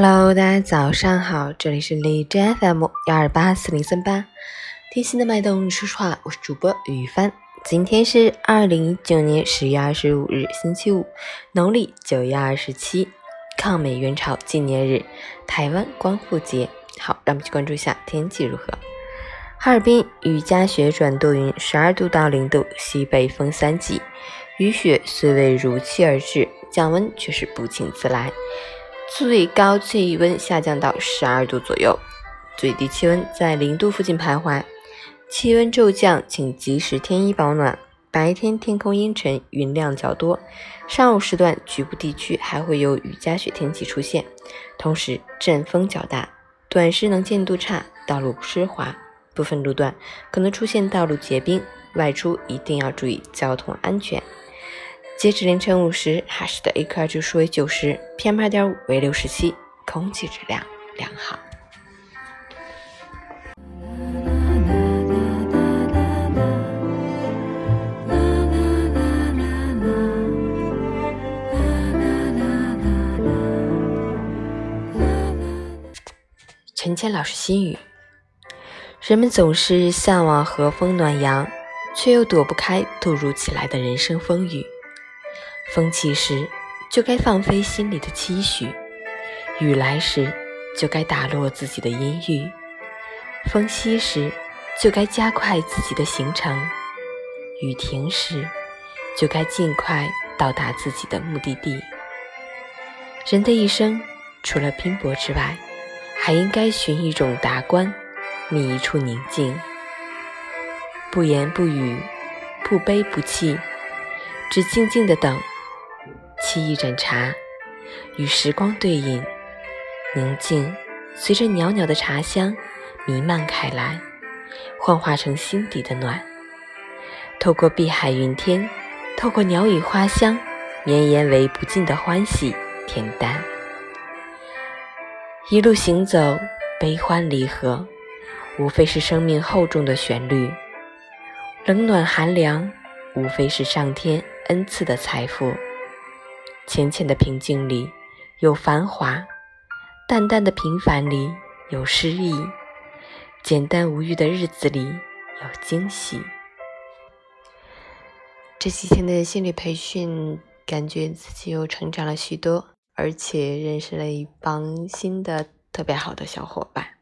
Hello，大家早上好，这里是荔枝 FM 幺二八四零三八，贴心的脉动说实话，我是主播雨帆。今天是二零一九年十月二十五日，星期五，农历九月二十七，抗美援朝纪念日，台湾光复节。好，让我们去关注一下天气如何。哈尔滨雨夹雪转多云，十二度到零度，西北风三级。雨雪虽未如期而至，降温却是不请自来。最高气温下降到十二度左右，最低气温在零度附近徘徊。气温骤降，请及时添衣保暖。白天天空阴沉，云量较多，上午时段局部地区还会有雨夹雪天气出现，同时阵风较大，短时能见度差，道路湿滑。部分路段可能出现道路结冰，外出一定要注意交通安全。截止凌晨五时，哈市的 AQI 指数为九十，PM 二点五为六十七，空气质量良好。陈谦老师心语。人们总是向往和风暖阳，却又躲不开突如其来的人生风雨。风起时，就该放飞心里的期许；雨来时，就该打落自己的阴郁；风息时，就该加快自己的行程；雨停时，就该尽快到达自己的目的地。人的一生，除了拼搏之外，还应该寻一种达观。觅一处宁静，不言不语，不悲不气，只静静的等，沏一盏茶，与时光对饮，宁静随着袅袅的茶香弥漫开来，幻化成心底的暖。透过碧海云天，透过鸟语花香，绵延为不尽的欢喜恬淡。一路行走，悲欢离合。无非是生命厚重的旋律，冷暖寒凉，无非是上天恩赐的财富。浅浅的平静里有繁华，淡淡的平凡里有诗意，简单无欲的日子里有惊喜。这几天的心理培训，感觉自己又成长了许多，而且认识了一帮新的特别好的小伙伴。